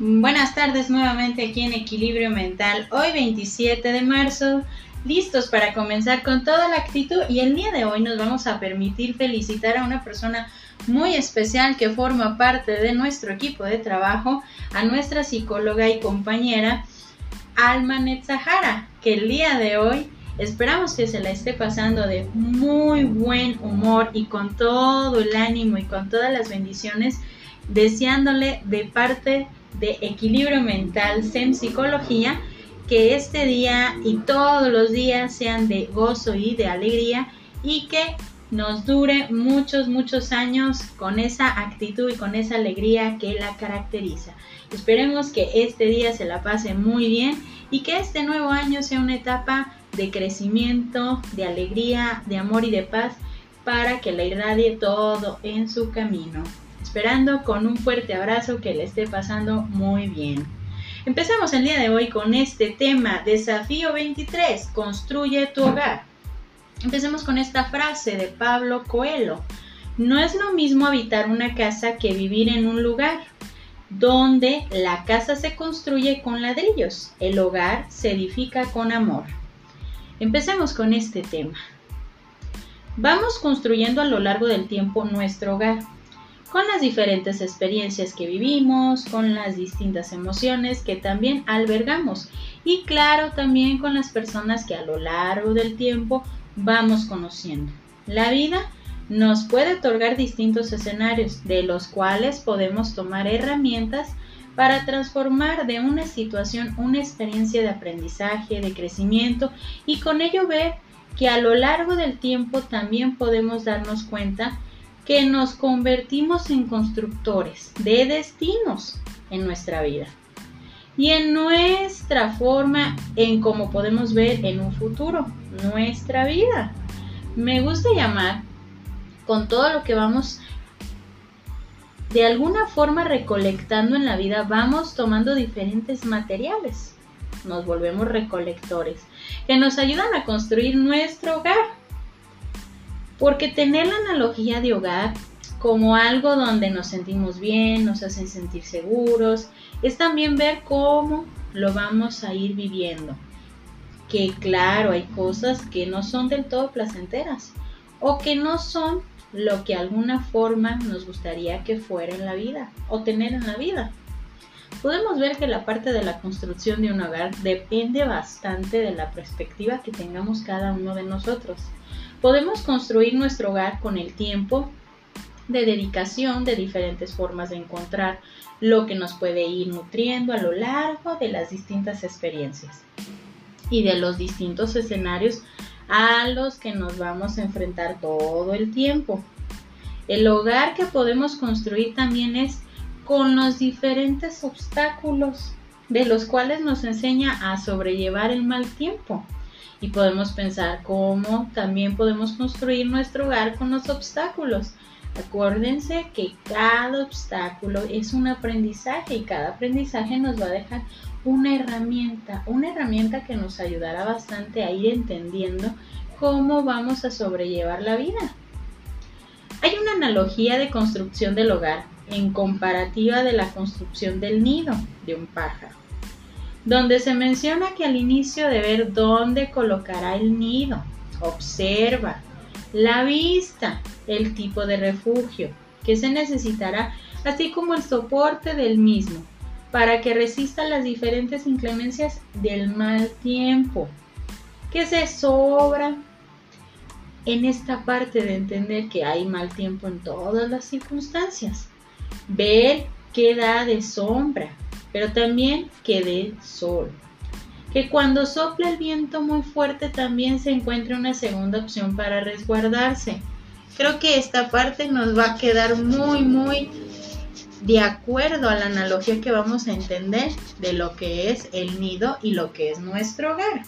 Buenas tardes nuevamente aquí en Equilibrio Mental, hoy 27 de marzo, listos para comenzar con toda la actitud. Y el día de hoy nos vamos a permitir felicitar a una persona muy especial que forma parte de nuestro equipo de trabajo, a nuestra psicóloga y compañera Alma Netzahara, que el día de hoy esperamos que se la esté pasando de muy buen humor y con todo el ánimo y con todas las bendiciones, deseándole de parte de equilibrio mental, SEM Psicología, que este día y todos los días sean de gozo y de alegría y que nos dure muchos, muchos años con esa actitud y con esa alegría que la caracteriza. Esperemos que este día se la pase muy bien y que este nuevo año sea una etapa de crecimiento, de alegría, de amor y de paz para que la irradie todo en su camino esperando con un fuerte abrazo que le esté pasando muy bien. Empezamos el día de hoy con este tema, desafío 23, construye tu hogar. Empecemos con esta frase de Pablo Coelho. No es lo mismo habitar una casa que vivir en un lugar donde la casa se construye con ladrillos, el hogar se edifica con amor. Empecemos con este tema. Vamos construyendo a lo largo del tiempo nuestro hogar con las diferentes experiencias que vivimos, con las distintas emociones que también albergamos y claro también con las personas que a lo largo del tiempo vamos conociendo. La vida nos puede otorgar distintos escenarios de los cuales podemos tomar herramientas para transformar de una situación una experiencia de aprendizaje, de crecimiento y con ello ver que a lo largo del tiempo también podemos darnos cuenta que nos convertimos en constructores de destinos en nuestra vida y en nuestra forma en cómo podemos ver en un futuro nuestra vida. Me gusta llamar con todo lo que vamos de alguna forma recolectando en la vida, vamos tomando diferentes materiales. Nos volvemos recolectores que nos ayudan a construir nuestro hogar porque tener la analogía de hogar como algo donde nos sentimos bien, nos hacen sentir seguros, es también ver cómo lo vamos a ir viviendo. Que claro, hay cosas que no son del todo placenteras o que no son lo que alguna forma nos gustaría que fuera en la vida o tener en la vida. Podemos ver que la parte de la construcción de un hogar depende bastante de la perspectiva que tengamos cada uno de nosotros. Podemos construir nuestro hogar con el tiempo de dedicación de diferentes formas de encontrar lo que nos puede ir nutriendo a lo largo de las distintas experiencias y de los distintos escenarios a los que nos vamos a enfrentar todo el tiempo. El hogar que podemos construir también es con los diferentes obstáculos de los cuales nos enseña a sobrellevar el mal tiempo y podemos pensar cómo también podemos construir nuestro hogar con los obstáculos. Acuérdense que cada obstáculo es un aprendizaje y cada aprendizaje nos va a dejar una herramienta, una herramienta que nos ayudará bastante a ir entendiendo cómo vamos a sobrellevar la vida. Hay una analogía de construcción del hogar en comparativa de la construcción del nido de un pájaro donde se menciona que al inicio de ver dónde colocará el nido, observa la vista, el tipo de refugio que se necesitará, así como el soporte del mismo, para que resista las diferentes inclemencias del mal tiempo, que se sobra en esta parte de entender que hay mal tiempo en todas las circunstancias. Ver qué da de sombra, pero también que dé sol. Que cuando sople el viento muy fuerte también se encuentre una segunda opción para resguardarse. Creo que esta parte nos va a quedar muy, muy de acuerdo a la analogía que vamos a entender de lo que es el nido y lo que es nuestro hogar.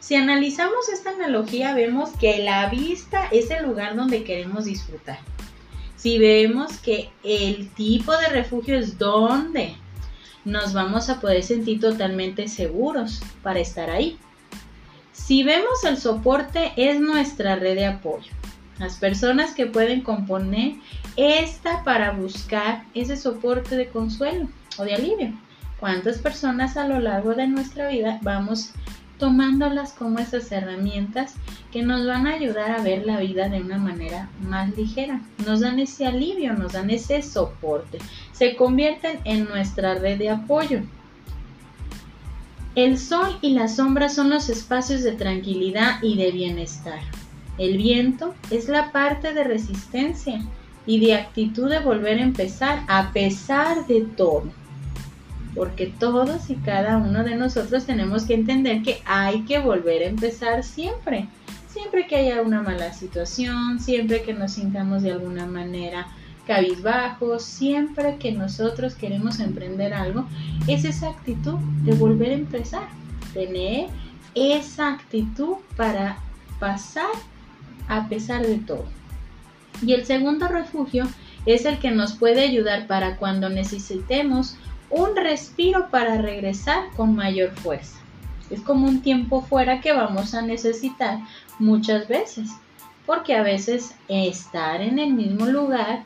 Si analizamos esta analogía vemos que la vista es el lugar donde queremos disfrutar si vemos que el tipo de refugio es donde nos vamos a poder sentir totalmente seguros para estar ahí. Si vemos el soporte es nuestra red de apoyo. las personas que pueden componer esta para buscar ese soporte de consuelo o de alivio. ¿Cuántas personas a lo largo de nuestra vida vamos tomándolas como esas herramientas que nos van a ayudar a ver la vida de una manera más ligera? Nos dan ese alivio, nos dan ese soporte, se convierten en nuestra red de apoyo. El sol y la sombra son los espacios de tranquilidad y de bienestar. El viento es la parte de resistencia y de actitud de volver a empezar a pesar de todo. Porque todos y cada uno de nosotros tenemos que entender que hay que volver a empezar siempre. Siempre que haya una mala situación, siempre que nos sintamos de alguna manera cabizbajos, siempre que nosotros queremos emprender algo, es esa actitud de volver a empezar. Tener esa actitud para pasar a pesar de todo. Y el segundo refugio es el que nos puede ayudar para cuando necesitemos un respiro para regresar con mayor fuerza. Es como un tiempo fuera que vamos a necesitar muchas veces, porque a veces estar en el mismo lugar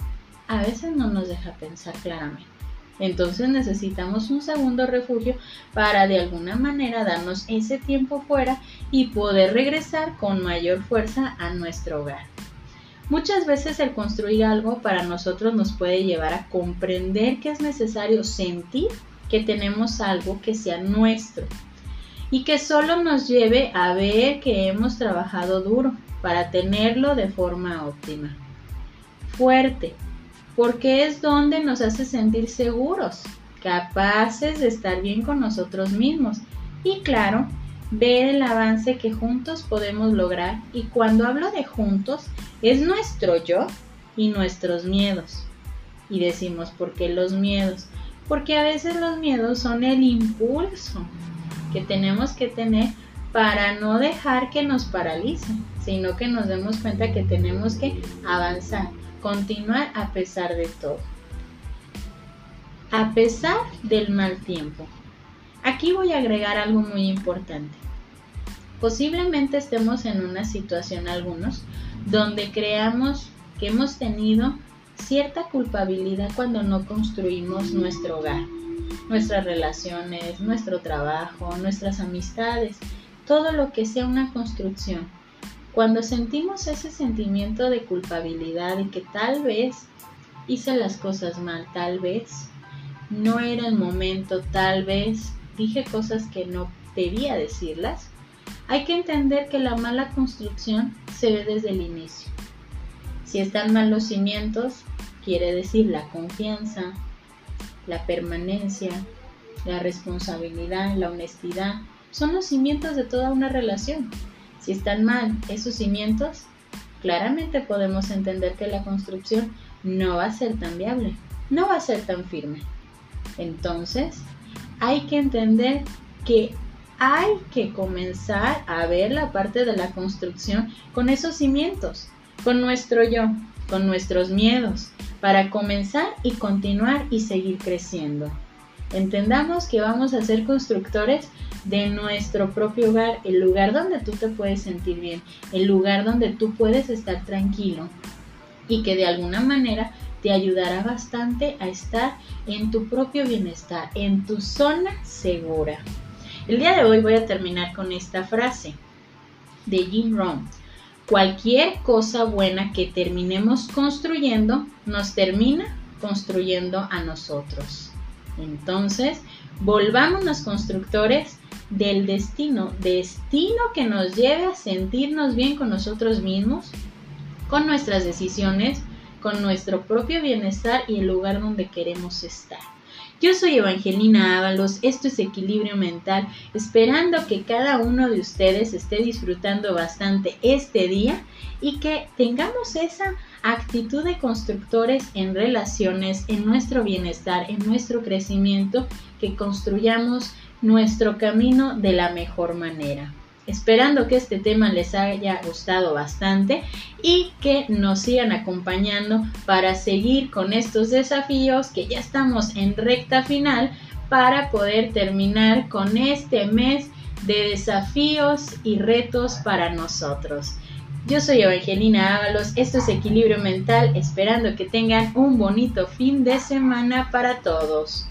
a veces no nos deja pensar claramente. Entonces necesitamos un segundo refugio para de alguna manera darnos ese tiempo fuera y poder regresar con mayor fuerza a nuestro hogar. Muchas veces el construir algo para nosotros nos puede llevar a comprender que es necesario sentir que tenemos algo que sea nuestro y que solo nos lleve a ver que hemos trabajado duro para tenerlo de forma óptima. Fuerte, porque es donde nos hace sentir seguros, capaces de estar bien con nosotros mismos y claro, ver el avance que juntos podemos lograr y cuando hablo de juntos es nuestro yo y nuestros miedos. Y decimos, ¿por qué los miedos? Porque a veces los miedos son el impulso que tenemos que tener para no dejar que nos paralice, sino que nos demos cuenta que tenemos que avanzar, continuar a pesar de todo. A pesar del mal tiempo. Aquí voy a agregar algo muy importante. Posiblemente estemos en una situación algunos donde creamos que hemos tenido cierta culpabilidad cuando no construimos nuestro hogar, nuestras relaciones, nuestro trabajo, nuestras amistades, todo lo que sea una construcción. Cuando sentimos ese sentimiento de culpabilidad y que tal vez hice las cosas mal, tal vez no era el momento, tal vez dije cosas que no debía decirlas, hay que entender que la mala construcción se ve desde el inicio. Si están mal los cimientos, quiere decir la confianza, la permanencia, la responsabilidad, la honestidad, son los cimientos de toda una relación. Si están mal esos cimientos, claramente podemos entender que la construcción no va a ser tan viable, no va a ser tan firme. Entonces, hay que entender que hay que comenzar a ver la parte de la construcción con esos cimientos, con nuestro yo, con nuestros miedos, para comenzar y continuar y seguir creciendo. Entendamos que vamos a ser constructores de nuestro propio hogar, el lugar donde tú te puedes sentir bien, el lugar donde tú puedes estar tranquilo y que de alguna manera te ayudará bastante a estar en tu propio bienestar, en tu zona segura. El día de hoy voy a terminar con esta frase de Jim Rohn. Cualquier cosa buena que terminemos construyendo nos termina construyendo a nosotros. Entonces, volvámonos constructores del destino, destino que nos lleve a sentirnos bien con nosotros mismos, con nuestras decisiones, con nuestro propio bienestar y el lugar donde queremos estar. Yo soy Evangelina Ábalos, esto es Equilibrio Mental, esperando que cada uno de ustedes esté disfrutando bastante este día y que tengamos esa actitud de constructores en relaciones, en nuestro bienestar, en nuestro crecimiento, que construyamos nuestro camino de la mejor manera. Esperando que este tema les haya gustado bastante y que nos sigan acompañando para seguir con estos desafíos que ya estamos en recta final para poder terminar con este mes de desafíos y retos para nosotros. Yo soy Evangelina Ábalos, esto es Equilibrio Mental, esperando que tengan un bonito fin de semana para todos.